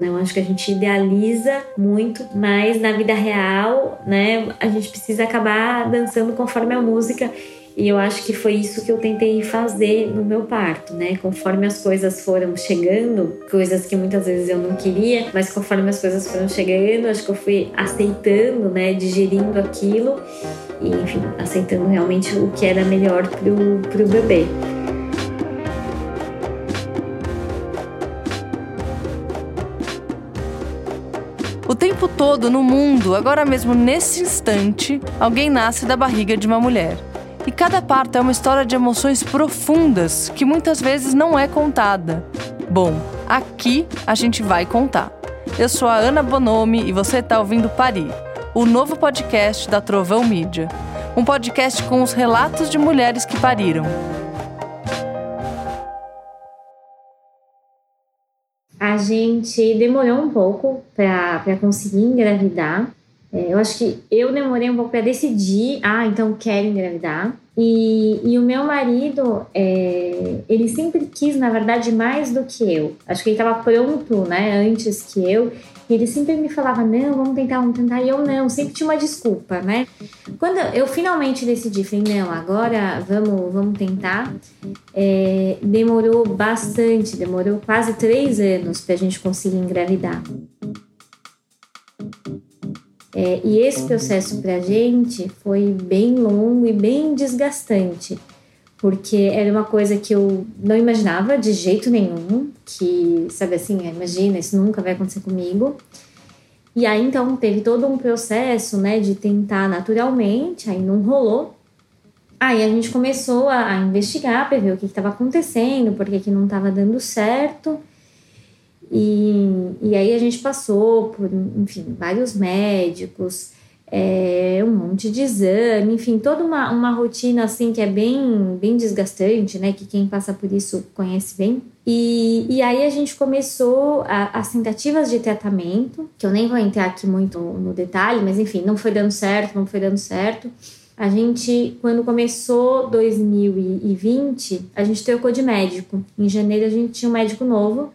Eu acho que a gente idealiza muito, mas na vida real, né, a gente precisa acabar dançando conforme a música. E eu acho que foi isso que eu tentei fazer no meu parto, né? Conforme as coisas foram chegando, coisas que muitas vezes eu não queria, mas conforme as coisas foram chegando, acho que eu fui aceitando, né? Digerindo aquilo e, enfim, aceitando realmente o que era melhor pro, pro bebê. Todo no mundo, agora mesmo nesse instante, alguém nasce da barriga de uma mulher. E cada parto é uma história de emoções profundas que muitas vezes não é contada. Bom, aqui a gente vai contar. Eu sou a Ana Bonomi e você está ouvindo Parir, o novo podcast da Trovão Mídia. Um podcast com os relatos de mulheres que pariram. Gente demorou um pouco para conseguir engravidar. É, eu acho que eu demorei um pouco para decidir, ah, então quero engravidar. E, e o meu marido, é, ele sempre quis, na verdade, mais do que eu. Acho que ele estava pronto, né, antes que eu. E ele sempre me falava, não, vamos tentar, vamos tentar. E eu não, sempre tinha uma desculpa, né? Quando eu finalmente decidi, falei, não, agora vamos, vamos tentar. É, demorou bastante, demorou quase três anos para a gente conseguir engravidar. É, e esse processo para a gente foi bem longo e bem desgastante, porque era uma coisa que eu não imaginava de jeito nenhum, que, sabe assim, imagina, isso nunca vai acontecer comigo. E aí então teve todo um processo, né, de tentar naturalmente, aí não rolou. Aí a gente começou a, a investigar para ver o que estava acontecendo, porque que não estava dando certo. E, e aí a gente passou por, enfim, vários médicos, é, um monte de exame, enfim, toda uma, uma rotina assim que é bem, bem desgastante, né? Que quem passa por isso conhece bem. E, e aí a gente começou a, as tentativas de tratamento, que eu nem vou entrar aqui muito no detalhe, mas enfim, não foi dando certo, não foi dando certo. A gente, quando começou 2020, a gente trocou de médico. Em janeiro a gente tinha um médico novo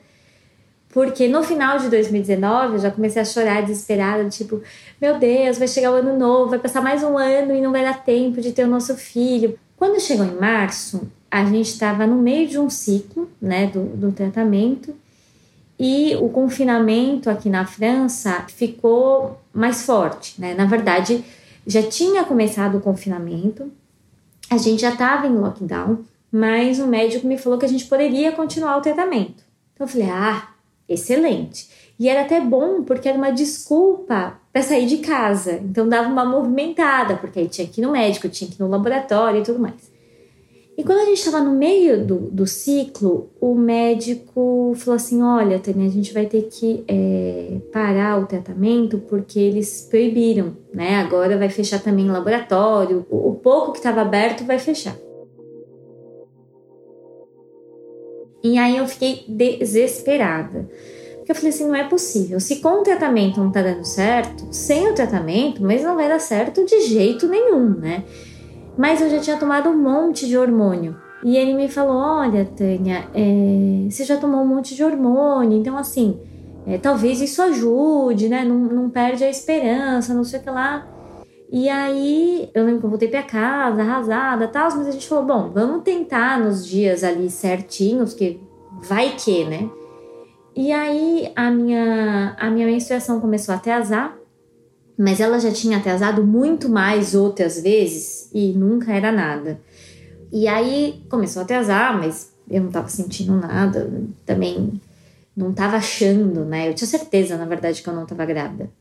porque no final de 2019 eu já comecei a chorar desesperada, tipo, meu Deus, vai chegar o ano novo, vai passar mais um ano e não vai dar tempo de ter o nosso filho. Quando chegou em março, a gente estava no meio de um ciclo, né, do, do tratamento, e o confinamento aqui na França ficou mais forte, né? Na verdade, já tinha começado o confinamento, a gente já estava em lockdown, mas o médico me falou que a gente poderia continuar o tratamento. Então eu falei: "Ah, excelente. E era até bom porque era uma desculpa para sair de casa. Então dava uma movimentada, porque aí tinha que ir no médico, tinha que ir no laboratório e tudo mais. E quando a gente estava no meio do, do ciclo, o médico falou assim: Olha, Tânia, a gente vai ter que é, parar o tratamento porque eles proibiram, né? Agora vai fechar também o laboratório, o, o pouco que estava aberto vai fechar. E aí eu fiquei desesperada. Porque eu falei assim, não é possível. Se com o tratamento não tá dando certo, sem o tratamento, mas não vai dar certo de jeito nenhum, né? Mas eu já tinha tomado um monte de hormônio. E ele me falou: Olha, Tânia, é, você já tomou um monte de hormônio, então assim, é, talvez isso ajude, né? Não, não perde a esperança, não sei o que lá. E aí, eu lembro que eu voltei pra casa, arrasada tal, mas a gente falou: bom, vamos tentar nos dias ali certinhos, que vai que, né? E aí, a minha, a minha menstruação começou a atrasar, mas ela já tinha atrasado muito mais outras vezes e nunca era nada. E aí começou a atrasar, mas eu não tava sentindo nada, também não tava achando, né? Eu tinha certeza, na verdade, que eu não tava grávida.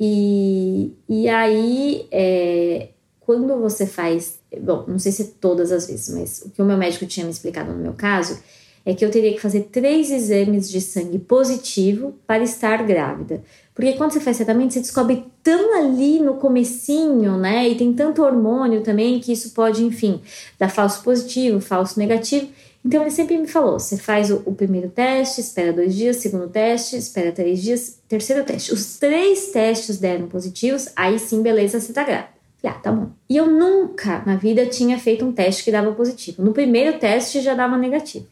E, e aí, é, quando você faz. Bom, não sei se todas as vezes, mas o que o meu médico tinha me explicado no meu caso é que eu teria que fazer três exames de sangue positivo para estar grávida. Porque quando você faz tratamento, você descobre tão ali no comecinho, né? E tem tanto hormônio também que isso pode, enfim, dar falso positivo, falso negativo. Então ele sempre me falou: você faz o, o, primeiro teste, espera dois dias, segundo teste, espera três dias, terceiro teste. Os três testes deram positivos, aí sim, beleza, você tá grávida. Ah, tá bom. E eu nunca na vida tinha feito um teste que dava positivo. No primeiro teste já dava negativo.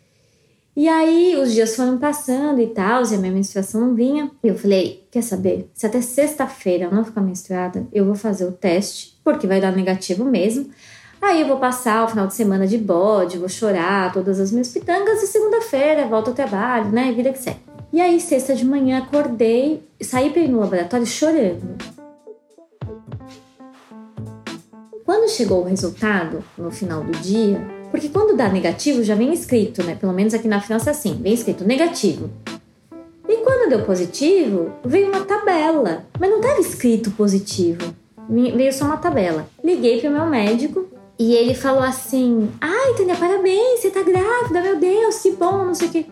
E aí os dias foram passando e tal, e a minha menstruação não vinha. E eu falei: quer saber? Se até sexta-feira eu não ficar menstruada, eu vou fazer o teste, porque vai dar negativo mesmo. Aí eu vou passar o final de semana de bode, vou chorar todas as minhas pitangas e segunda-feira volto ao trabalho, né? Vida que segue. E aí, sexta de manhã, acordei, saí para no laboratório chorando. Quando chegou o resultado, no final do dia, porque quando dá negativo já vem escrito, né? Pelo menos aqui na França é assim, vem escrito negativo. E quando deu positivo, veio uma tabela, mas não estava escrito positivo. Veio só uma tabela. Liguei para o meu médico e ele falou assim: Ai, Tânia, parabéns, você tá grávida, meu Deus, que bom, não sei o quê.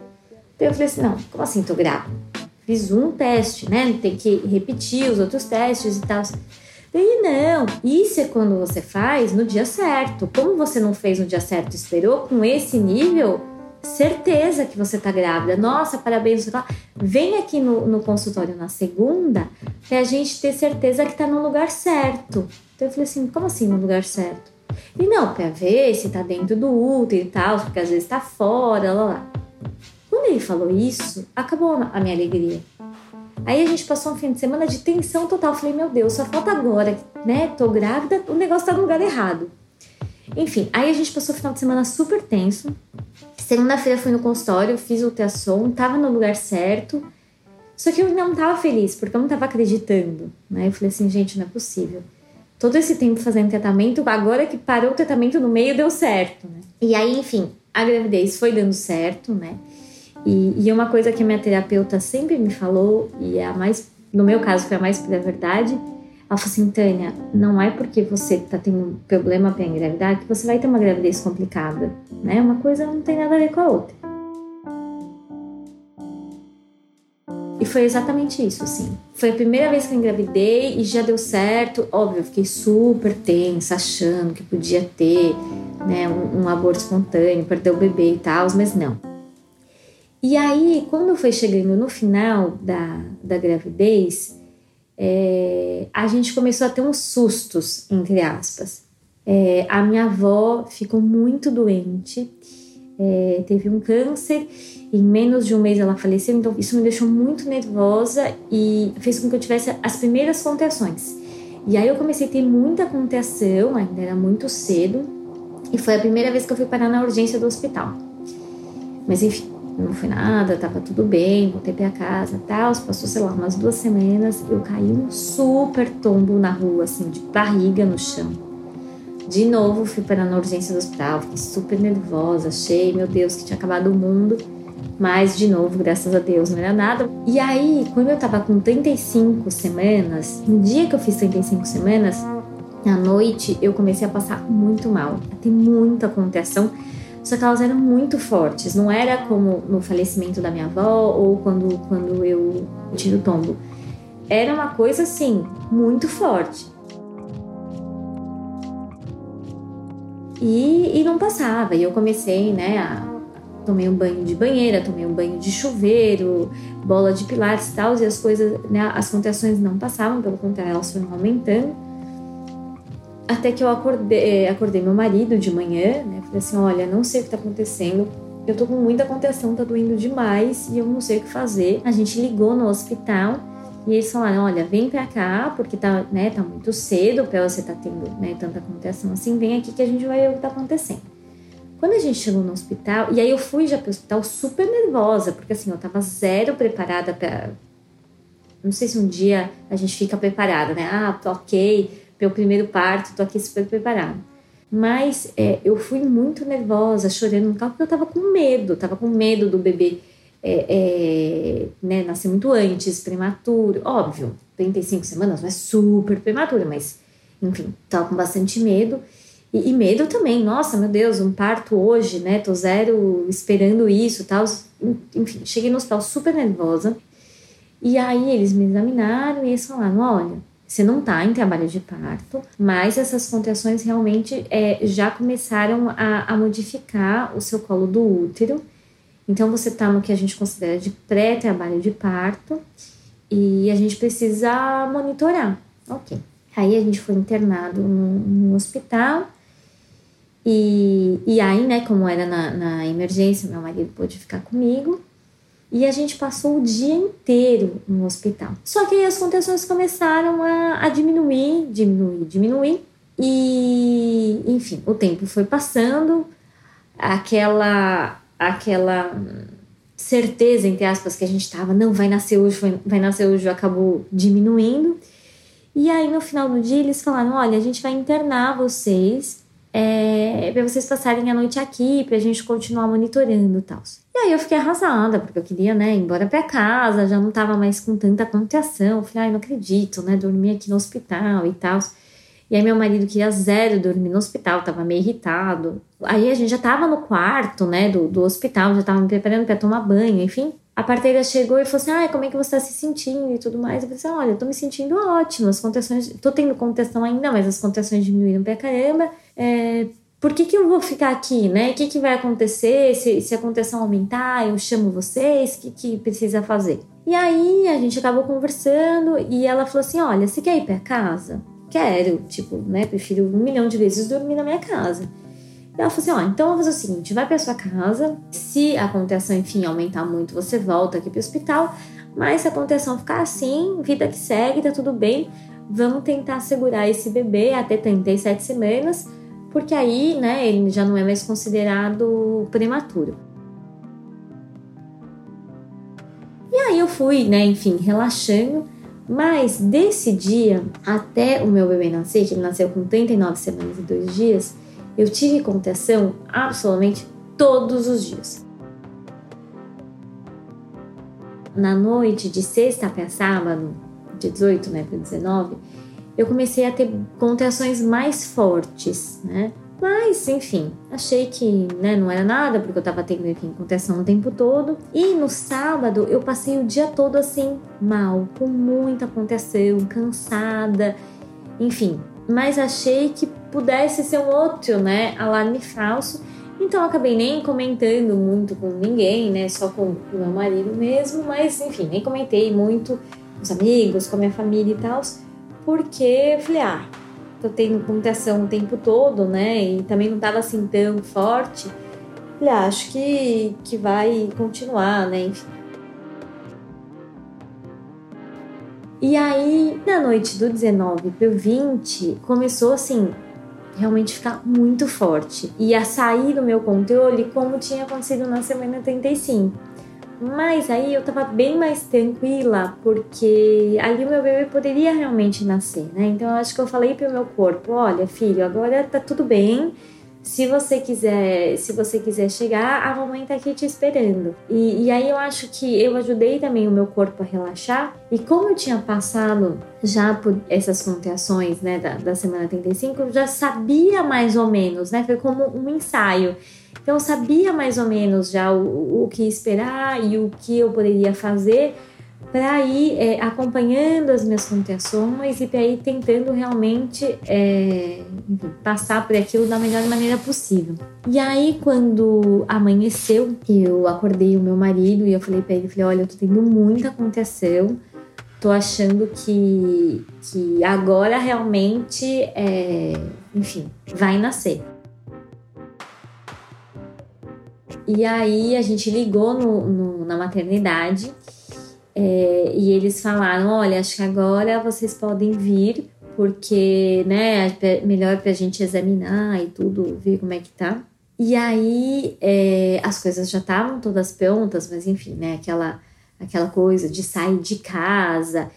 Então eu falei assim: Não, como assim tô grávida? Fiz um teste, né? Tem que repetir os outros testes e tal. Ele, não, isso é quando você faz no dia certo. Como você não fez no dia certo e esperou, com esse nível, certeza que você tá grávida. Nossa, parabéns. Você tá... Vem aqui no, no consultório na segunda pra gente ter certeza que tá no lugar certo. Então eu falei assim: como assim no lugar certo? E não, pra ver se tá dentro do útero e tal, porque às vezes tá fora, lá lá. Quando ele falou isso, acabou a minha alegria. Aí a gente passou um fim de semana de tensão total. Falei, meu Deus, só falta agora, né? Tô grávida, o negócio tá no lugar errado. Enfim, aí a gente passou o final de semana super tenso. Segunda-feira fui no consultório, fiz o ultrassom, tava no lugar certo. Só que eu não tava feliz, porque eu não tava acreditando, né? Eu falei assim, gente, não é possível. Todo esse tempo fazendo tratamento, agora que parou o tratamento no meio, deu certo, né? E aí, enfim, a gravidez foi dando certo, né? E, e uma coisa que a minha terapeuta sempre me falou, e é a mais, no meu caso, foi a mais pura verdade, ela falou assim, Tânia, não é porque você tá tendo um problema para engravidar que você vai ter uma gravidez complicada, né? Uma coisa não tem nada a ver com a outra. E foi exatamente isso, assim. Foi a primeira vez que eu engravidei e já deu certo. Óbvio, eu fiquei super tensa, achando que podia ter né, um, um aborto espontâneo, perder o bebê e tal, mas não. E aí, quando foi chegando no final da, da gravidez, é, a gente começou a ter uns sustos, entre aspas. É, a minha avó ficou muito doente, é, teve um câncer, em menos de um mês ela faleceu, então isso me deixou muito nervosa e fez com que eu tivesse as primeiras contenções. E aí eu comecei a ter muita contenção, ainda era muito cedo, e foi a primeira vez que eu fui parar na urgência do hospital. Mas enfim, não foi nada, tava tudo bem, voltei pra casa tal. Passou, sei lá, umas duas semanas, eu caí um super tombo na rua, assim, de barriga no chão. De novo, fui para na urgência do hospital, fiquei super nervosa, achei, meu Deus, que tinha acabado o mundo. Mas, de novo, graças a Deus, não era nada. E aí, quando eu tava com 35 semanas, no dia que eu fiz 35 semanas, à noite eu comecei a passar muito mal, a ter muita contração só que elas eram muito fortes. Não era como no falecimento da minha avó ou quando, quando eu tive o tombo. Era uma coisa assim, muito forte. E, e não passava. E eu comecei, né, a tomei um banho de banheira, tomei um banho de chuveiro, bola de pilates e tal, e as coisas, né, as contrações não passavam, pelo contrário, elas foram aumentando. Até que eu acordei, eh, acordei meu marido de manhã, né? Falei assim: olha, não sei o que tá acontecendo. Eu tô com muita contenção, tá doendo demais e eu não sei o que fazer. A gente ligou no hospital e eles falaram: olha, vem pra cá, porque tá, né, tá muito cedo pra você tá tendo né, tanta contenção assim, vem aqui que a gente vai ver o que tá acontecendo. Quando a gente chegou no hospital, e aí eu fui já pro hospital super nervosa, porque assim, eu tava zero preparada para Não sei se um dia a gente fica preparada, né? Ah, tô ok, meu primeiro parto, tô aqui super preparada. Mas é, eu fui muito nervosa, chorando no carro, porque eu tava com medo, tava com medo do bebê é, é, né, nascer muito antes, prematuro. Óbvio, 35 semanas não é super prematuro, mas enfim, tava com bastante medo. E, e, medo também, nossa, meu Deus, um parto hoje, né? Tô zero esperando isso tal. Enfim, cheguei no hospital super nervosa. E aí eles me examinaram e eles falaram: olha, você não está em trabalho de parto, mas essas contrações realmente é, já começaram a, a, modificar o seu colo do útero. Então você está no que a gente considera de pré-trabalho de parto e a gente precisa monitorar. Ok. Aí a gente foi internado no, no hospital E, e aí, né, como era na, na emergência, meu marido pôde ficar comigo. E a gente passou o dia inteiro no hospital. Só que aí as contenções começaram a, a diminuir, diminuir, diminuir. E, enfim, o tempo foi passando, aquela, aquela certeza, entre aspas, que a gente estava, não, vai nascer hoje, vai, vai nascer hoje, acabou diminuindo. E aí, no final do dia, eles falaram: olha, a gente vai internar vocês é, para vocês passarem a noite aqui, para a gente continuar monitorando e tal. E aí eu fiquei arrasada, porque eu queria, né, ir embora para casa, já não tava mais com tanta contração. Falei, ai, não acredito, né, dormir aqui no hospital e tal. E aí meu marido queria zero dormir no hospital, tava meio irritado. Aí a gente já tava no quarto, né, do, do hospital, já tava me preparando para tomar banho, enfim. A parteira chegou e falou assim: ai, como é que você tá se sentindo e tudo mais? Eu falei assim: olha, eu tô me sentindo ótimo, as contenções. tô tendo contenção ainda, mas as contenções diminuíram pra caramba. É, por que, que eu vou ficar aqui, né? O que, que vai acontecer? Se, se a contenção aumentar, eu chamo vocês, o que, que precisa fazer? E aí a gente acabou conversando e ela falou assim: olha, você quer ir pra casa? Quero, tipo, né? Prefiro um milhão de vezes dormir na minha casa. Ela falou assim: ó, então vamos fazer o seguinte: vai para sua casa. Se a contenção, enfim, aumentar muito, você volta aqui para o hospital. Mas se a contenção ficar assim, vida que segue, tá tudo bem. Vamos tentar segurar esse bebê até 37 semanas, porque aí, né, ele já não é mais considerado prematuro. E aí eu fui, né, enfim, relaxando. Mas desse dia até o meu bebê nascer, que ele nasceu com 39 semanas e 2 dias, eu tive contenção absolutamente todos os dias. Na noite de sexta para sábado, de 18 né, para 19, eu comecei a ter contenções mais fortes, né? Mas, enfim, achei que né, não era nada, porque eu tava tendo, enfim, contenção o tempo todo. E no sábado eu passei o dia todo assim, mal, com muita contenção, cansada, enfim. Mas achei que pudesse ser um outro, né, alarme falso. Então acabei nem comentando muito com ninguém, né, só com o meu marido mesmo, mas enfim, nem comentei muito com os amigos, com a minha família e tal, porque falei, ah, tô tendo contação o tempo todo, né, e também não tava assim tão forte. Falei, ah, acho que, que vai continuar, né, enfim. E aí, na noite do 19 pro 20, começou assim, realmente ficar muito forte e a sair do meu controle como tinha acontecido na semana 35. Mas aí eu tava bem mais tranquila, porque ali o meu bebê poderia realmente nascer, né? Então eu acho que eu falei pro meu corpo, olha, filho, agora tá tudo bem, se você quiser, se você quiser chegar, a mamãe tá aqui te esperando. E, e aí eu acho que eu ajudei também o meu corpo a relaxar. E como eu tinha passado já por essas contrações, né, da, da semana 35, eu já sabia mais ou menos, né? Foi como um ensaio. Então eu sabia mais ou menos já o, o que esperar e o que eu poderia fazer para ir é, acompanhando as minhas contenções e para ir tentando realmente é, passar por aquilo da melhor maneira possível. E aí, quando amanheceu, eu acordei o meu marido e eu falei para ele, falei, olha, eu tô tendo muita contenção, tô achando que, que agora realmente, é, enfim, vai nascer. E aí a gente ligou no, no, na maternidade é, e eles falaram: olha, acho que agora vocês podem vir, porque né, é melhor para a gente examinar e tudo, ver como é que tá. E aí é, as coisas já estavam todas prontas, mas enfim, né, aquela, aquela coisa de sair de casa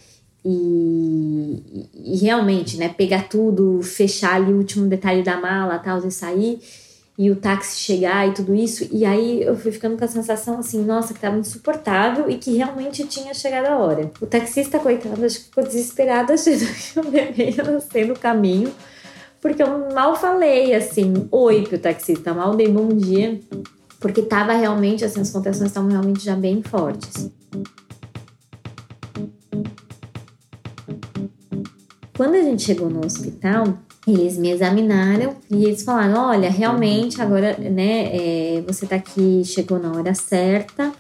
e, e, realmente, né, pegar tudo, fechar ali o último detalhe da mala tal e sair e o táxi chegar e tudo isso. E aí eu fui ficando com a sensação assim, nossa, que tava insuportável e que realmente tinha chegado a hora. O taxista, coitado, acho que ficou desesperado achando que eu bebê ia nascer no caminho. Porque eu mal falei assim, oi pro taxista, mal dei bom dia. Porque tava realmente, assim, as contrações estavam realmente já bem fortes. Quando a gente chegou no hospital, eles me examinaram e eles falaram: olha, realmente agora, né, é, você tá aqui, chegou na hora certa,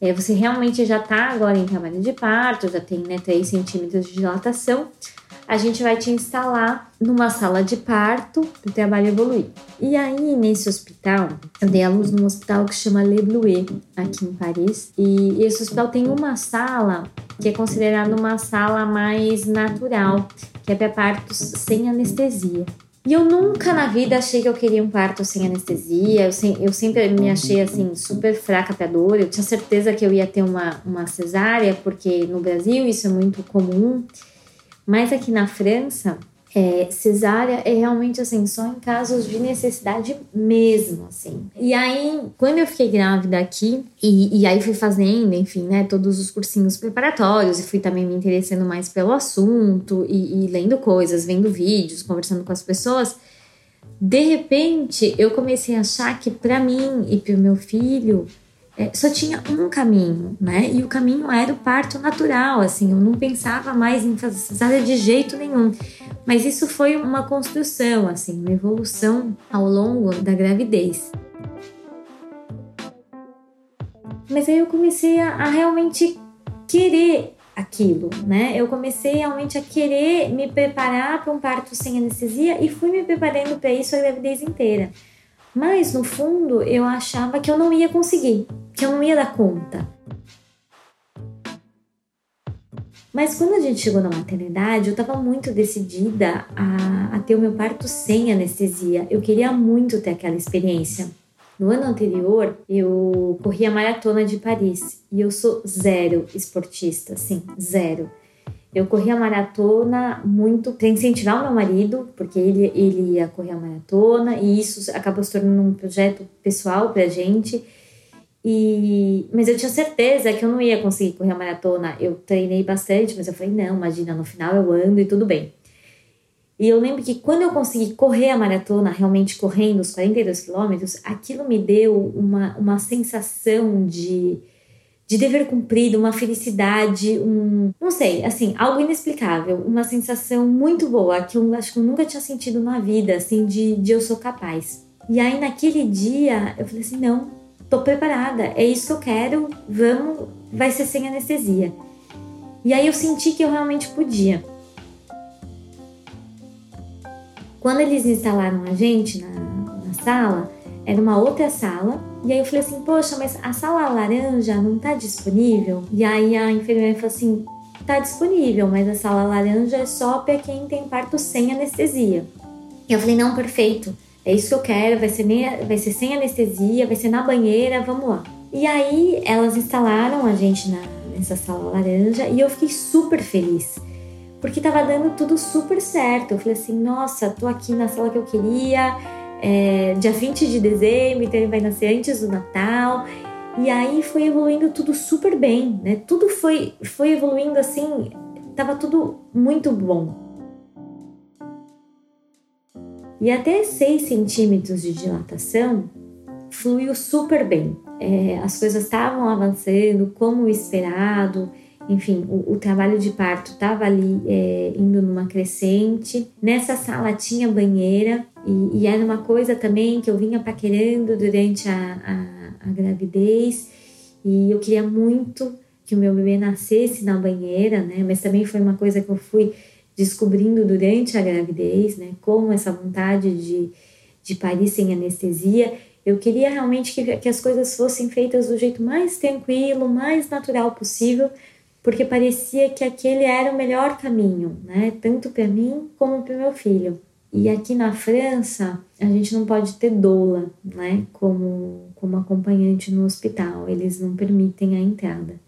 é, você realmente já tá agora em trabalho de parto, já tem né, 3 centímetros de dilatação, a gente vai te instalar numa sala de parto para o trabalho evoluir. E aí, nesse hospital, eu dei a luz num hospital que chama Le Bleuet, aqui em Paris. E esse hospital tem uma sala que é considerada uma sala mais natural, que é para partos sem anestesia. E eu nunca na vida achei que eu queria um parto sem anestesia. Eu, eu sempre me achei assim super fraca pra dor. Eu tinha certeza que eu ia ter uma, uma cesárea, porque no Brasil isso é muito comum. Mas aqui na França, é, cesárea é realmente assim, só em casos de necessidade mesmo, assim. E aí, quando eu fiquei grávida aqui, e, e aí fui fazendo, enfim, né, todos os cursinhos preparatórios, e fui também me interessando mais pelo assunto, e, e lendo coisas, vendo vídeos, conversando com as pessoas, de repente eu comecei a achar que para mim e para o meu filho é, só tinha um caminho, né? E o caminho era o parto natural, assim, eu não pensava mais em fazer de jeito nenhum. Mas isso foi uma construção, assim, uma evolução ao longo da gravidez. Mas aí eu comecei a, a realmente querer aquilo, né? Eu comecei realmente a querer me preparar para um parto sem anestesia e fui me preparando para isso a gravidez inteira. Mas no fundo eu achava que eu não ia conseguir, que eu não ia dar conta. Mas quando a gente chegou na maternidade, eu estava muito decidida a, a ter o meu parto sem anestesia. Eu queria muito ter aquela experiência. No ano anterior, eu corri a maratona de Paris e eu sou zero esportista, sim, zero. Eu corri a maratona muito para incentivar o meu marido, porque ele, ele ia correr a maratona e isso acabou se tornando um projeto pessoal para a gente. E, mas eu tinha certeza que eu não ia conseguir correr a maratona. Eu treinei bastante, mas eu falei: não, imagina, no final eu ando e tudo bem. E eu lembro que quando eu consegui correr a maratona, realmente correndo os 42 quilômetros, aquilo me deu uma, uma sensação de de dever cumprido, uma felicidade, um, não sei, assim, algo inexplicável, uma sensação muito boa que eu acho que eu nunca tinha sentido na vida, assim, de, de eu sou capaz. E aí naquele dia eu falei assim, não, tô preparada, é isso que eu quero, vamos, vai ser sem anestesia. E aí eu senti que eu realmente podia. Quando eles instalaram a gente na, na sala, era uma outra sala. E aí eu falei assim, poxa, mas a sala laranja não tá disponível? E aí a enfermeira falou assim, tá disponível, mas a sala laranja é só para quem tem parto sem anestesia. E eu falei, não, perfeito. É isso que eu quero, vai ser, nem, vai ser sem anestesia, vai ser na banheira, vamos lá. E aí elas instalaram a gente na, nessa sala laranja e eu fiquei super feliz. Porque tava dando tudo super certo. Eu falei assim, nossa, tô aqui na sala que eu queria, é, dia 20 de dezembro, então ele vai nascer antes do Natal. E aí foi evoluindo tudo super bem, né? Tudo foi, foi evoluindo assim, tava tudo muito bom. E até 6 centímetros de dilatação fluiu super bem. É, as coisas estavam avançando como esperado, enfim, o, o trabalho de parto estava ali é, indo numa crescente. Nessa sala tinha banheira e, e, era uma coisa também que eu vinha paquerando durante a, a, a gravidez e eu queria muito que o meu bebê nascesse na banheira, né? Mas também foi uma coisa que eu fui descobrindo durante a gravidez, né? Como essa vontade de, de parir sem anestesia. Eu queria realmente que, que as coisas fossem feitas do jeito mais tranquilo, mais natural possível, porque parecia que aquele era o melhor caminho, né? Tanto para mim como para meu filho. E aqui na França, a gente não pode ter doula, né? Como, como acompanhante no hospital, eles não permitem a entrada.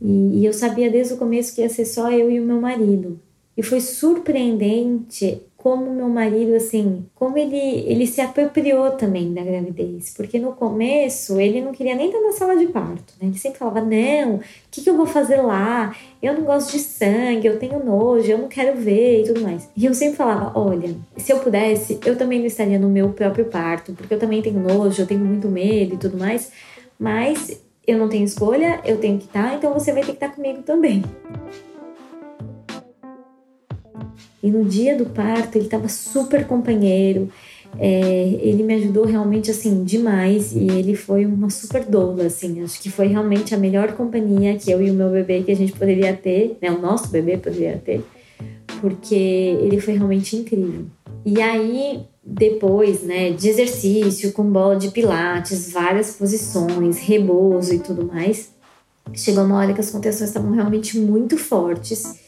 E, e eu sabia desde o começo que ia ser só eu e o meu marido. E foi surpreendente como meu marido, assim, como ele, ele se apropriou também da gravidez. Porque no começo ele não queria nem estar na sala de parto, né? Ele sempre falava: não, o que, que eu vou fazer lá? Eu não gosto de sangue, eu tenho nojo, eu não quero ver e tudo mais. E eu sempre falava: olha, se eu pudesse, eu também não estaria no meu próprio parto, porque eu também tenho nojo, eu tenho muito medo e tudo mais. Mas eu não tenho escolha, eu tenho que estar, então você vai ter que estar comigo também. E no dia do parto ele estava super companheiro, é, ele me ajudou realmente assim demais e ele foi uma super doula, assim. Acho que foi realmente a melhor companhia que eu e o meu bebê que a gente poderia ter, né? O nosso bebê poderia ter, porque ele foi realmente incrível. E aí, depois, né, de exercício, com bola de pilates, várias posições, rebozo e tudo mais, chegou uma hora que as contenções estavam realmente muito fortes.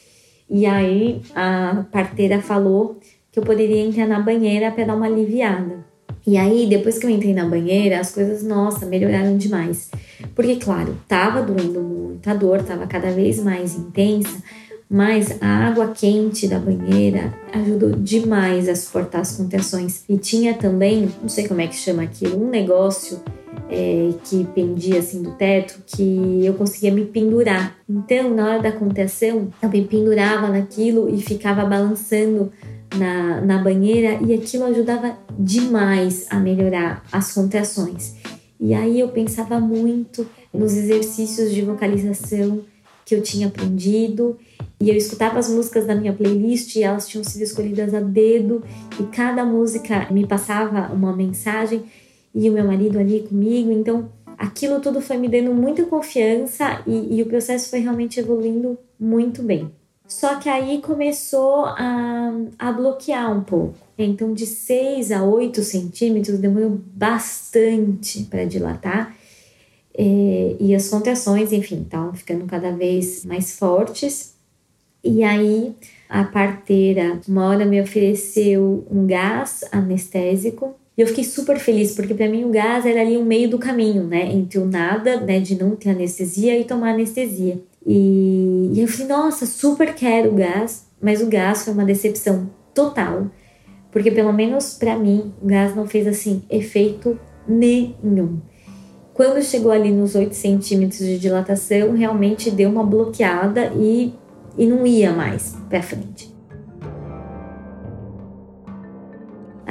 E aí a parteira falou que eu poderia entrar na banheira para dar uma aliviada. E aí, depois que eu entrei na banheira, as coisas, nossa, melhoraram demais. Porque, claro, tava doendo muito, a dor tava cada vez mais intensa, mas a água quente da banheira ajudou demais a suportar as contenções. E tinha também, não sei como é que chama aquilo, um negócio é, que pendia assim do teto que eu conseguia me pendurar. Então, na hora da contenção, eu me pendurava naquilo e ficava balançando na, na banheira e aquilo ajudava demais a melhorar as contrações. E aí eu pensava muito nos exercícios de vocalização que eu tinha aprendido e eu escutava as músicas da minha playlist e elas tinham sido escolhidas a dedo e cada música me passava uma mensagem e o meu marido ali comigo, então aquilo tudo foi me dando muita confiança e, e o processo foi realmente evoluindo muito bem. Só que aí começou a, a bloquear um pouco. Então, de 6 a 8 centímetros demorou bastante para dilatar. É, e as contrações, enfim, estavam ficando cada vez mais fortes. E aí a parteira, uma hora me ofereceu um gás anestésico. E eu fiquei super feliz, porque para mim o gás era ali o meio do caminho, né? Entre o nada, né, de não ter anestesia e tomar anestesia. E, e eu falei, nossa, super quero o gás, mas o gás foi uma decepção total, porque pelo menos para mim o gás não fez assim efeito nenhum. Quando chegou ali nos 8 centímetros de dilatação, realmente deu uma bloqueada e, e não ia mais para frente.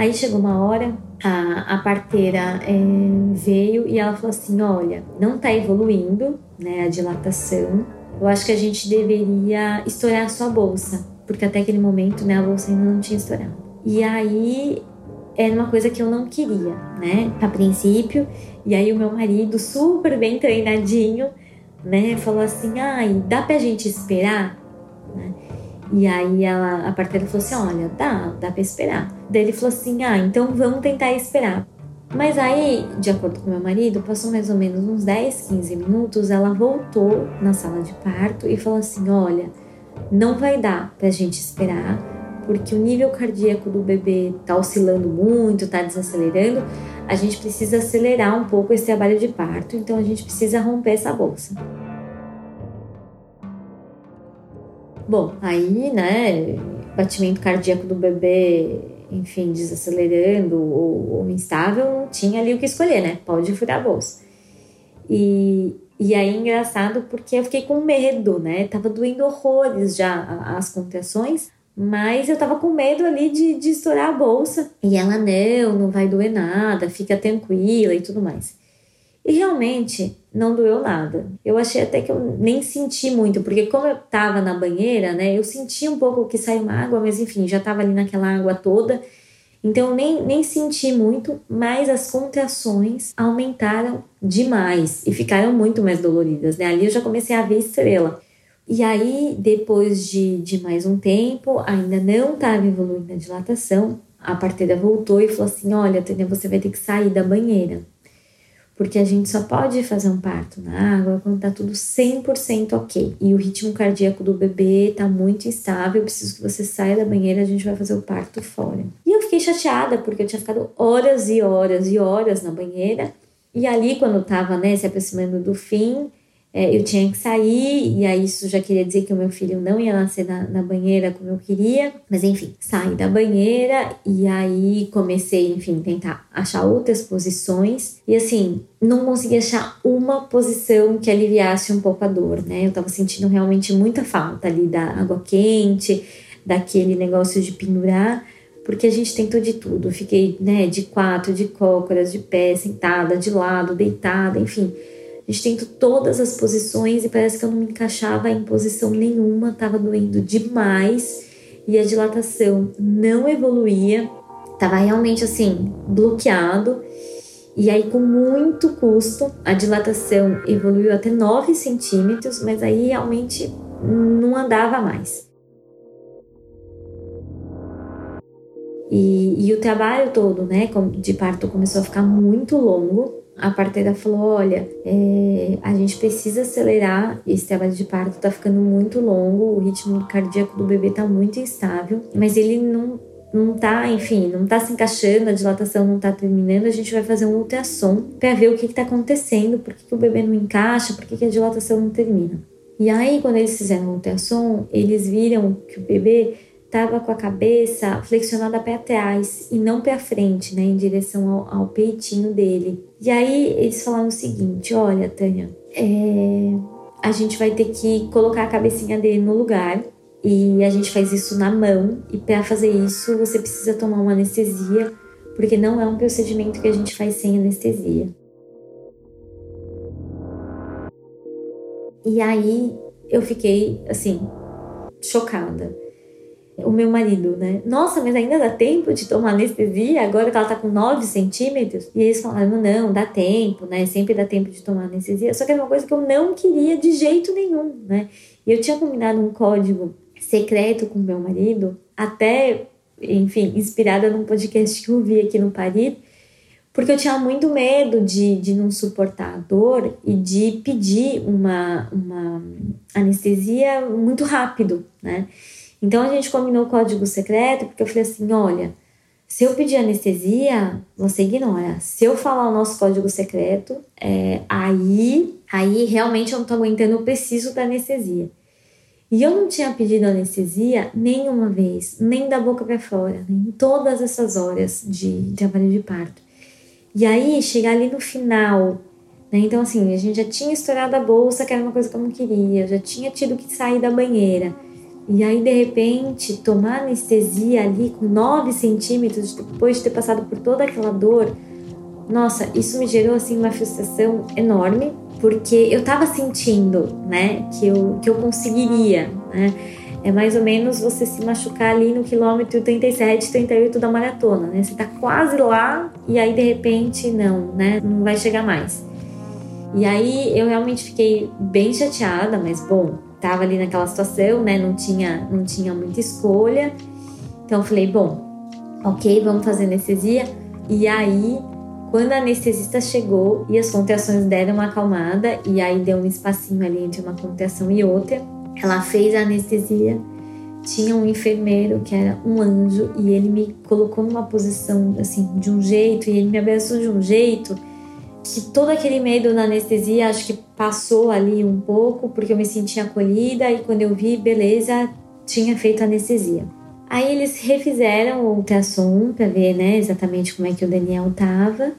Aí chegou uma hora, a, a parteira é, veio e ela falou assim: Olha, não tá evoluindo né, a dilatação, eu acho que a gente deveria estourar a sua bolsa, porque até aquele momento, né, a bolsa ainda não tinha estourado. E aí era uma coisa que eu não queria, né, a princípio. E aí o meu marido, super bem treinadinho, né, falou assim: "Ai, dá pra gente esperar?" Né? E aí ela, a parteira falou assim: "Olha, dá, dá para esperar". Daí ele falou assim: "Ah, então vamos tentar esperar". Mas aí, de acordo com meu marido, passou mais ou menos uns 10, 15 minutos, ela voltou na sala de parto e falou assim: "Olha, não vai dar pra gente esperar, porque o nível cardíaco do bebê tá oscilando muito, tá desacelerando. A gente precisa acelerar um pouco esse trabalho de parto, então a gente precisa romper essa bolsa". Bom, aí, né, batimento cardíaco do bebê enfim, desacelerando ou, ou instável, tinha ali o que escolher, né? Pode furar a bolsa. E, e aí, engraçado, porque eu fiquei com medo, né? Tava doendo horrores já as contrações, mas eu tava com medo ali de, de estourar a bolsa. E ela, não, não vai doer nada, fica tranquila e tudo mais. E realmente não doeu nada. Eu achei até que eu nem senti muito, porque como eu tava na banheira, né, eu senti um pouco que saiu uma água, mas enfim, já tava ali naquela água toda. Então nem, nem senti muito, mas as contrações aumentaram demais e ficaram muito mais doloridas, né? Ali eu já comecei a ver estrela. E aí, depois de, de mais um tempo, ainda não estava evoluindo a dilatação, a parteira voltou e falou assim: Olha, Tânia, você vai ter que sair da banheira porque a gente só pode fazer um parto na água quando tá tudo 100% ok. E o ritmo cardíaco do bebê tá muito instável, preciso que você saia da banheira, a gente vai fazer o parto fora. E eu fiquei chateada, porque eu tinha ficado horas e horas e horas na banheira. E ali, quando tava, né, se aproximando do fim, é, eu tinha que sair, e aí isso já queria dizer que o meu filho não ia nascer na, na, banheira como eu queria. Mas enfim, saí da banheira e aí comecei, enfim, tentar achar outras posições. E assim, não consegui achar uma posição que aliviasse um pouco a dor, né? Eu tava sentindo realmente muita falta ali da água quente, daquele negócio de pendurar porque a gente tentou de tudo. fiquei, né, de quatro, de cócoras, de pé, sentada, de lado, deitada, enfim. Gente tentou todas as posições e parece que eu não me encaixava em posição nenhuma, tava doendo demais e a dilatação não evoluía, tava realmente assim, bloqueado. E aí, com muito custo, a dilatação evoluiu até 9 centímetros, mas aí realmente não andava mais. E, e o trabalho todo, né, de parto começou a ficar muito longo. A parteira falou: Olha, é, a gente precisa acelerar. Esse trabalho de parto tá ficando muito longo, o ritmo cardíaco do bebê tá muito instável, mas ele não não tá, enfim, não tá se encaixando, a dilatação não tá terminando, a gente vai fazer um ultrassom para ver o que, que tá acontecendo, por que, que o bebê não encaixa, por que, que a dilatação não termina. E aí, quando eles fizeram o ultrassom, eles viram que o bebê estava com a cabeça flexionada para trás e não para frente, né, em direção ao, ao, peitinho dele. E aí eles falaram o seguinte: olha, Tânia, é, a gente vai ter que colocar a cabecinha dele no lugar e a gente faz isso na mão. E para fazer isso, você precisa tomar uma anestesia, porque não é um procedimento que a gente faz sem anestesia. E aí eu fiquei assim, chocada. O meu marido, né? Nossa, mas ainda dá tempo de tomar anestesia agora que ela tá com 9 centímetros? E eles falaram: não, dá tempo, né? Sempre dá tempo de tomar anestesia. Só que era uma coisa que eu não queria de jeito nenhum, né? E eu tinha combinado um código secreto com meu marido, até, enfim, inspirada num podcast que eu vi aqui no Paris, porque eu tinha muito medo de, de não suportar a dor e de pedir uma, uma anestesia muito rápido, né? Então a gente combinou o código secreto, porque eu falei assim: olha, se eu pedir anestesia, você ignora. Se eu falar o nosso código secreto, é, aí, aí realmente eu não tô aguentando, eu preciso da anestesia. E eu não tinha pedido anestesia nenhuma vez, nem da boca para fora, em todas essas horas de trabalho de parto. E aí, chegar ali no final, né? Então, assim, a gente já tinha estourado a bolsa, que era uma coisa que eu não queria, eu já tinha tido que sair da banheira. E aí, de repente, tomar anestesia ali com 9 centímetros, depois de ter passado por toda aquela dor, nossa, isso me gerou, assim, uma frustração enorme porque eu tava sentindo, né, que eu, que eu conseguiria, né? É mais ou menos você se machucar ali no quilômetro 37, 38 da maratona, né? Você tá quase lá e aí de repente não, né? Não vai chegar mais. E aí eu realmente fiquei bem chateada, mas bom, tava ali naquela situação, né? Não tinha, não tinha muita escolha. Então eu falei, bom, ok, vamos fazer anestesia. E aí quando a anestesista chegou e as contrações deram uma acalmada, e aí deu um espacinho ali entre uma contração e outra, ela fez a anestesia. Tinha um enfermeiro que era um anjo e ele me colocou numa posição assim, de um jeito, e ele me abraçou de um jeito que todo aquele medo na anestesia acho que passou ali um pouco, porque eu me senti acolhida e quando eu vi, beleza, tinha feito anestesia. Aí eles refizeram o ultrassom para ver, né, exatamente como é que o Daniel tava.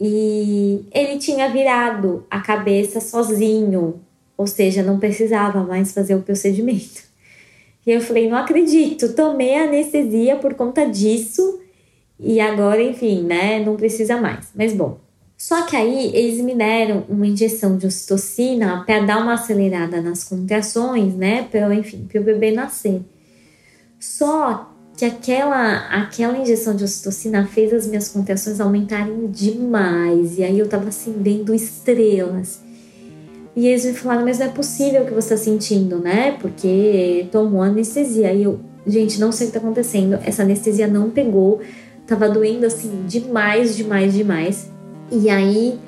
E ele tinha virado a cabeça sozinho, ou seja, não precisava mais fazer o procedimento. E eu falei: não acredito, tomei anestesia por conta disso e agora, enfim, né, não precisa mais. Mas bom. Só que aí eles me deram uma injeção de ocitocina para dar uma acelerada nas contrações, né, para, enfim, para o bebê nascer. Só que aquela, aquela injeção de ocitocina fez as minhas contrações aumentarem demais. E aí eu tava assim, vendo estrelas. E eles me falaram, mas não é possível o que você tá sentindo, né? Porque tomou anestesia. E eu, gente, não sei o que tá acontecendo. Essa anestesia não pegou. Tava doendo assim demais, demais, demais. E aí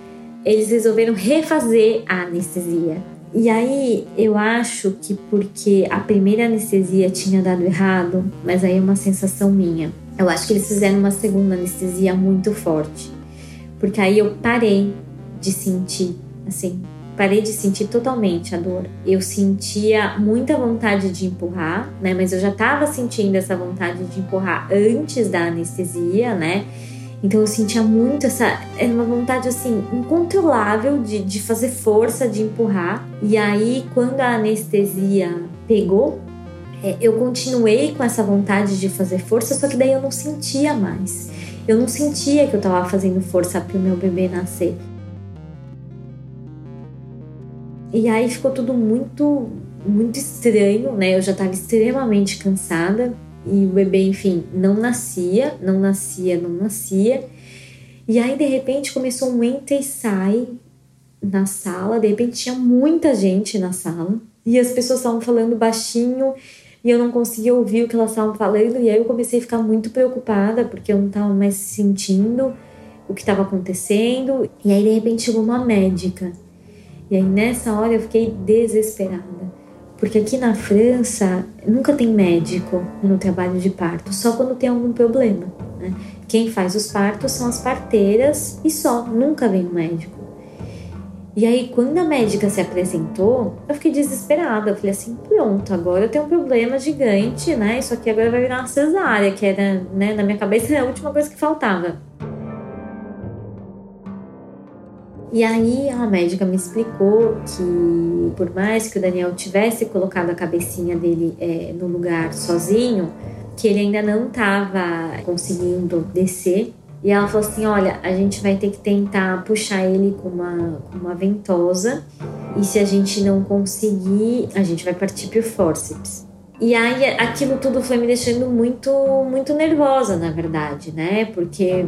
eles resolveram refazer a anestesia. E aí eu acho que porque a primeira anestesia tinha dado errado, mas aí é uma sensação minha. Eu acho que eles fizeram uma segunda anestesia muito forte. Porque aí eu parei de sentir, assim, parei de sentir totalmente a dor. Eu sentia muita vontade de empurrar, né? Mas eu já estava sentindo essa vontade de empurrar antes da anestesia, né? Então eu sentia muito essa. Era uma vontade assim, incontrolável de, de fazer força, de empurrar. E aí, quando a anestesia pegou, é, eu continuei com essa vontade de fazer força, só que daí eu não sentia mais. Eu não sentia que eu tava fazendo força para o meu bebê nascer. E aí ficou tudo muito, muito estranho, né? Eu já estava extremamente cansada e o bebê, enfim, não nascia, não nascia, não nascia. E aí, de repente, começou um entra e sai na sala. De repente, tinha muita gente na sala e as pessoas estavam falando baixinho. E eu não conseguia ouvir o que elas estavam falando. E aí eu comecei a ficar muito preocupada porque eu não estava mais sentindo o que estava acontecendo. E aí de repente chegou uma médica. E aí nessa hora eu fiquei desesperada. Porque aqui na França nunca tem médico no trabalho de parto, só quando tem algum problema. Né? Quem faz os partos são as parteiras e só, nunca vem um médico. E aí, quando a médica se apresentou, eu fiquei desesperada. Eu falei assim: pronto, agora eu tenho um problema gigante, né? Isso aqui agora vai virar uma cesárea, que era, né, na minha cabeça, a última coisa que faltava. E aí a médica me explicou que por mais que o Daniel tivesse colocado a cabecinha dele é, no lugar sozinho, que ele ainda não estava conseguindo descer e ela falou assim: olha, a gente vai ter que tentar puxar ele com uma, com uma ventosa. E se a gente não conseguir, a gente vai partir pro forceps. E aí aquilo tudo foi me deixando muito, muito nervosa, na verdade, né? Porque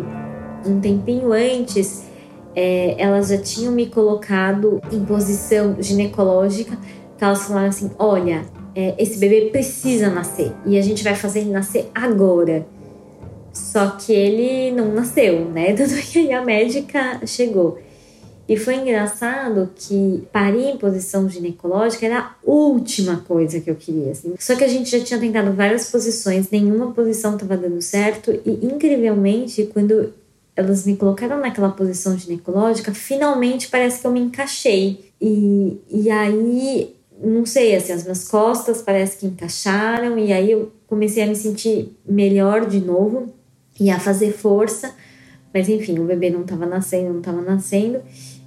um tempinho antes é, elas já tinham me colocado em posição ginecológica. Que elas falaram assim: olha, é, esse bebê precisa nascer e a gente vai fazer ele nascer agora. Só que ele não nasceu, né? Tanto que a médica chegou. E foi engraçado que parir em posição ginecológica era a última coisa que eu queria. Assim. Só que a gente já tinha tentado várias posições, nenhuma posição estava dando certo. E incrivelmente, quando elas me colocaram naquela posição ginecológica, finalmente parece que eu me encaixei. E, e aí, não sei, assim, as minhas costas parece que encaixaram. E aí eu comecei a me sentir melhor de novo e a fazer força, mas enfim, o bebê não estava nascendo, não estava nascendo.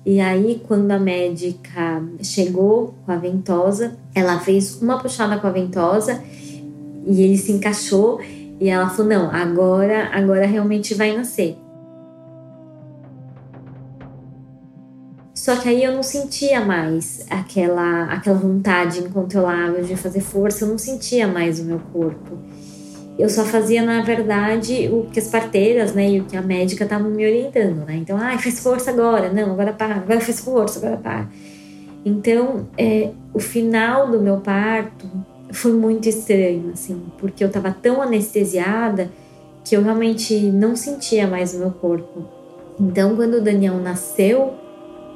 E aí, quando a médica chegou com a ventosa, ela fez uma puxada com a ventosa e ele se encaixou. E ela falou: Não, agora, agora realmente vai nascer. Só que aí eu não sentia mais aquela, aquela vontade incontrolável de fazer força, eu não sentia mais o meu corpo eu só fazia, na verdade, o que as parteiras, né, e o que a médica estavam me orientando, né? Então, ai, faz força agora, não, agora para, agora faz força, agora para. Então, é, o final do meu parto foi muito estranho, assim, porque eu estava tão anestesiada que eu realmente não sentia mais o meu corpo. Então, quando o Daniel nasceu,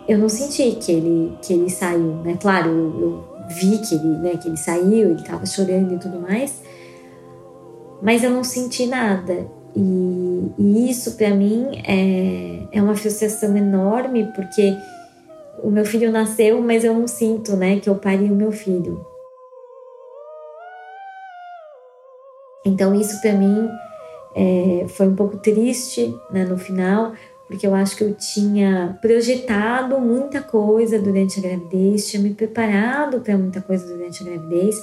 eu não senti que ele que ele saiu, né? Claro, eu, eu vi que ele, né, que ele saiu, ele estava chorando e tudo mais, mas eu não senti nada. E, e isso para mim é, é uma frustração enorme, porque o meu filho nasceu, mas eu não sinto né, que eu pari o meu filho. Então, isso para mim é, foi um pouco triste né, no final, porque eu acho que eu tinha projetado muita coisa durante a gravidez, tinha me preparado para muita coisa durante a gravidez.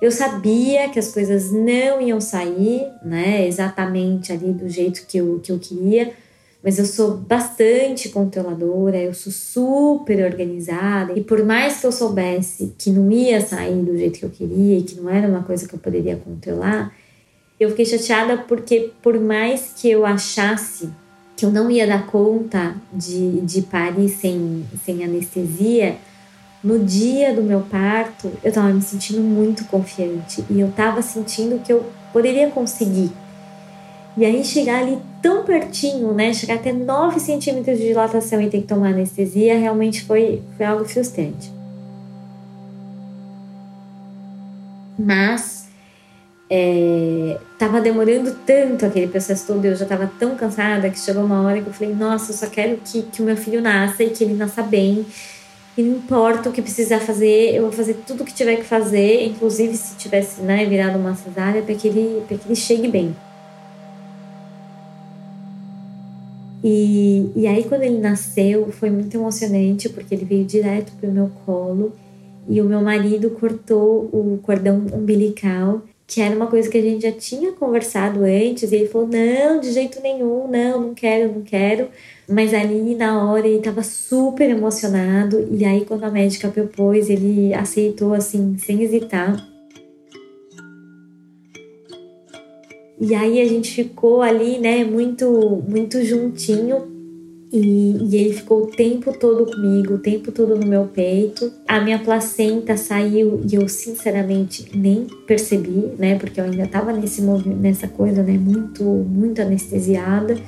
Eu sabia que as coisas não iam sair, né, exatamente ali do jeito que eu, que eu queria, mas eu sou bastante controladora, eu sou super organizada, e por mais que eu soubesse que não ia sair do jeito que eu queria e que não era uma coisa que eu poderia controlar, eu fiquei chateada porque por mais que eu achasse que eu não ia dar conta de, de parir sem, sem anestesia, no dia do meu parto, eu estava me sentindo muito confiante e eu estava sentindo que eu poderia conseguir. E aí chegar ali tão pertinho, né? Chegar até 9 centímetros de dilatação e ter que tomar anestesia, realmente foi, foi algo frustrante. Mas é, demorando tanto aquele processo todo, eu já estava tão cansada que chegou uma hora que eu falei, nossa, eu só quero que, que o meu filho nasça e que ele nasça bem e não importa o que precisar fazer, eu vou fazer tudo o que tiver que fazer, inclusive se tivesse né, virado uma cesárea, para que, ele, que ele chegue bem. E, e aí, quando ele nasceu, foi muito emocionante, porque ele veio direto para o meu colo e o meu marido cortou o cordão umbilical, que era uma coisa que a gente já tinha conversado antes, e ele falou: não, de jeito nenhum, não, não quero, não quero. Mas ali na hora ele estava super emocionado e aí quando a médica propôs, ele aceitou assim, sem hesitar. E aí a gente ficou ali, né, muito muito juntinho. E, e, ele ficou o tempo todo comigo, o tempo todo no meu peito. A minha placenta saiu e eu sinceramente nem percebi, né? Porque eu ainda tava nesse nessa coisa, né? Muito, muito anestesiada.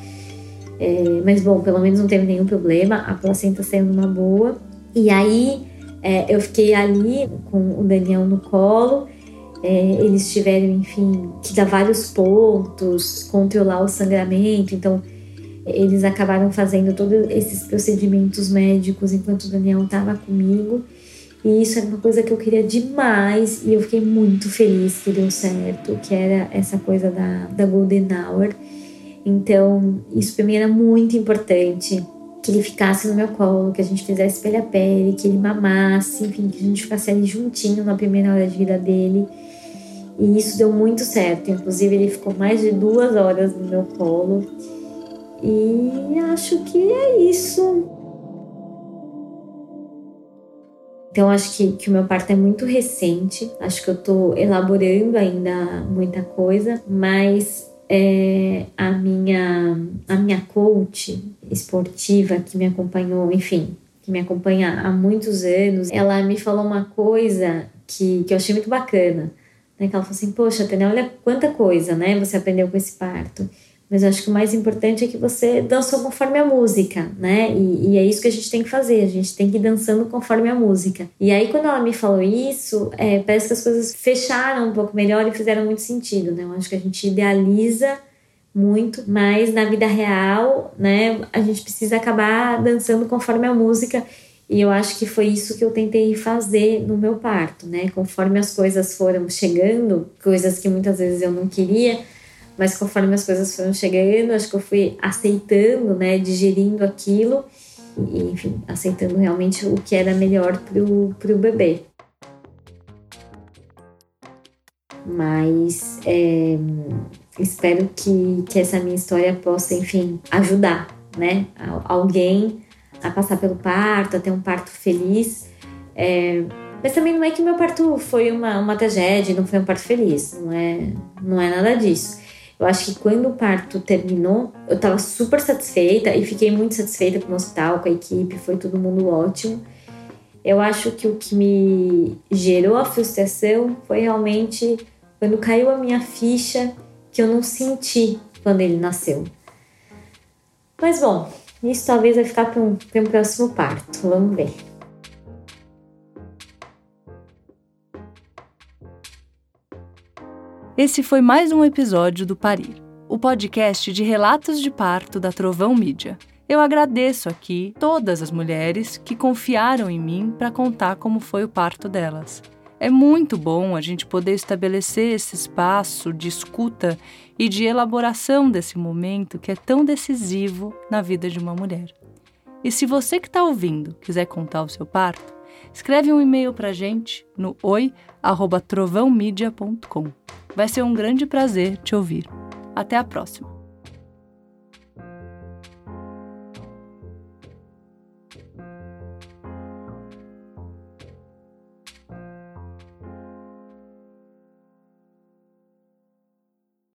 É, mas bom, pelo menos não teve nenhum problema. A placenta saiu numa boa. E aí é, eu fiquei ali com o Daniel no colo. É, eles tiveram, enfim, que dar vários pontos, controlar o sangramento. Então eles acabaram fazendo todos esses procedimentos médicos enquanto o Daniel estava comigo. E isso era uma coisa que eu queria demais e eu fiquei muito feliz que deu certo, que era essa coisa da, da Golden Hour. Então, isso para mim era muito importante, que ele ficasse no meu colo, que a gente fizesse pele a pele, que ele mamasse, enfim, que a gente ficasse ali juntinho na primeira hora de vida dele. E isso deu muito certo. Inclusive, ele ficou mais de duas horas no meu colo. E acho que é isso. Então, acho que, que o meu parto é muito recente. Acho que eu tô elaborando ainda muita coisa, mas é, a minha a minha coach esportiva que me acompanhou, enfim, que me acompanha há muitos anos, ela me falou uma coisa que, que eu achei muito bacana. Né? Que ela falou assim, poxa, Tânia, olha quanta coisa, né? Você aprendeu com esse parto. Mas eu acho que o mais importante é que você dançou conforme a música, né? E, e, é isso que a gente tem que fazer, a gente tem que ir dançando conforme a música. E aí, quando ela me falou isso, é, parece que as coisas fecharam um pouco melhor e fizeram muito sentido, né? Eu acho que a gente idealiza muito, mas na vida real, né, a gente precisa acabar dançando conforme a música. E eu acho que foi isso que eu tentei fazer no meu parto, né? Conforme as coisas foram chegando, coisas que muitas vezes eu não queria, mas conforme as coisas foram chegando, acho que eu fui aceitando, né, digerindo aquilo e, enfim, aceitando realmente o que era melhor pro, pro bebê. Mas é, espero que, que essa minha história possa, enfim, ajudar, né, alguém a passar pelo parto, a ter um parto feliz. É, mas também não é que meu parto foi uma, uma tragédia, não foi um parto feliz, não é, não é nada disso. Eu acho que quando o parto terminou, eu tava super satisfeita e fiquei muito satisfeita com o hospital, com a equipe, foi todo mundo ótimo. Eu acho que o que me gerou a frustração foi realmente quando caiu a minha ficha que eu não senti quando ele nasceu. Mas bom, isso talvez vai ficar para um, um próximo parto. Vamos ver. Esse foi mais um episódio do Parir, o podcast de relatos de parto da Trovão Mídia. Eu agradeço aqui todas as mulheres que confiaram em mim para contar como foi o parto delas. É muito bom a gente poder estabelecer esse espaço de escuta e de elaboração desse momento que é tão decisivo na vida de uma mulher. E se você que está ouvindo quiser contar o seu parto, escreve um e-mail para gente no oi@trovãomedia.com. Vai ser um grande prazer te ouvir. Até a próxima!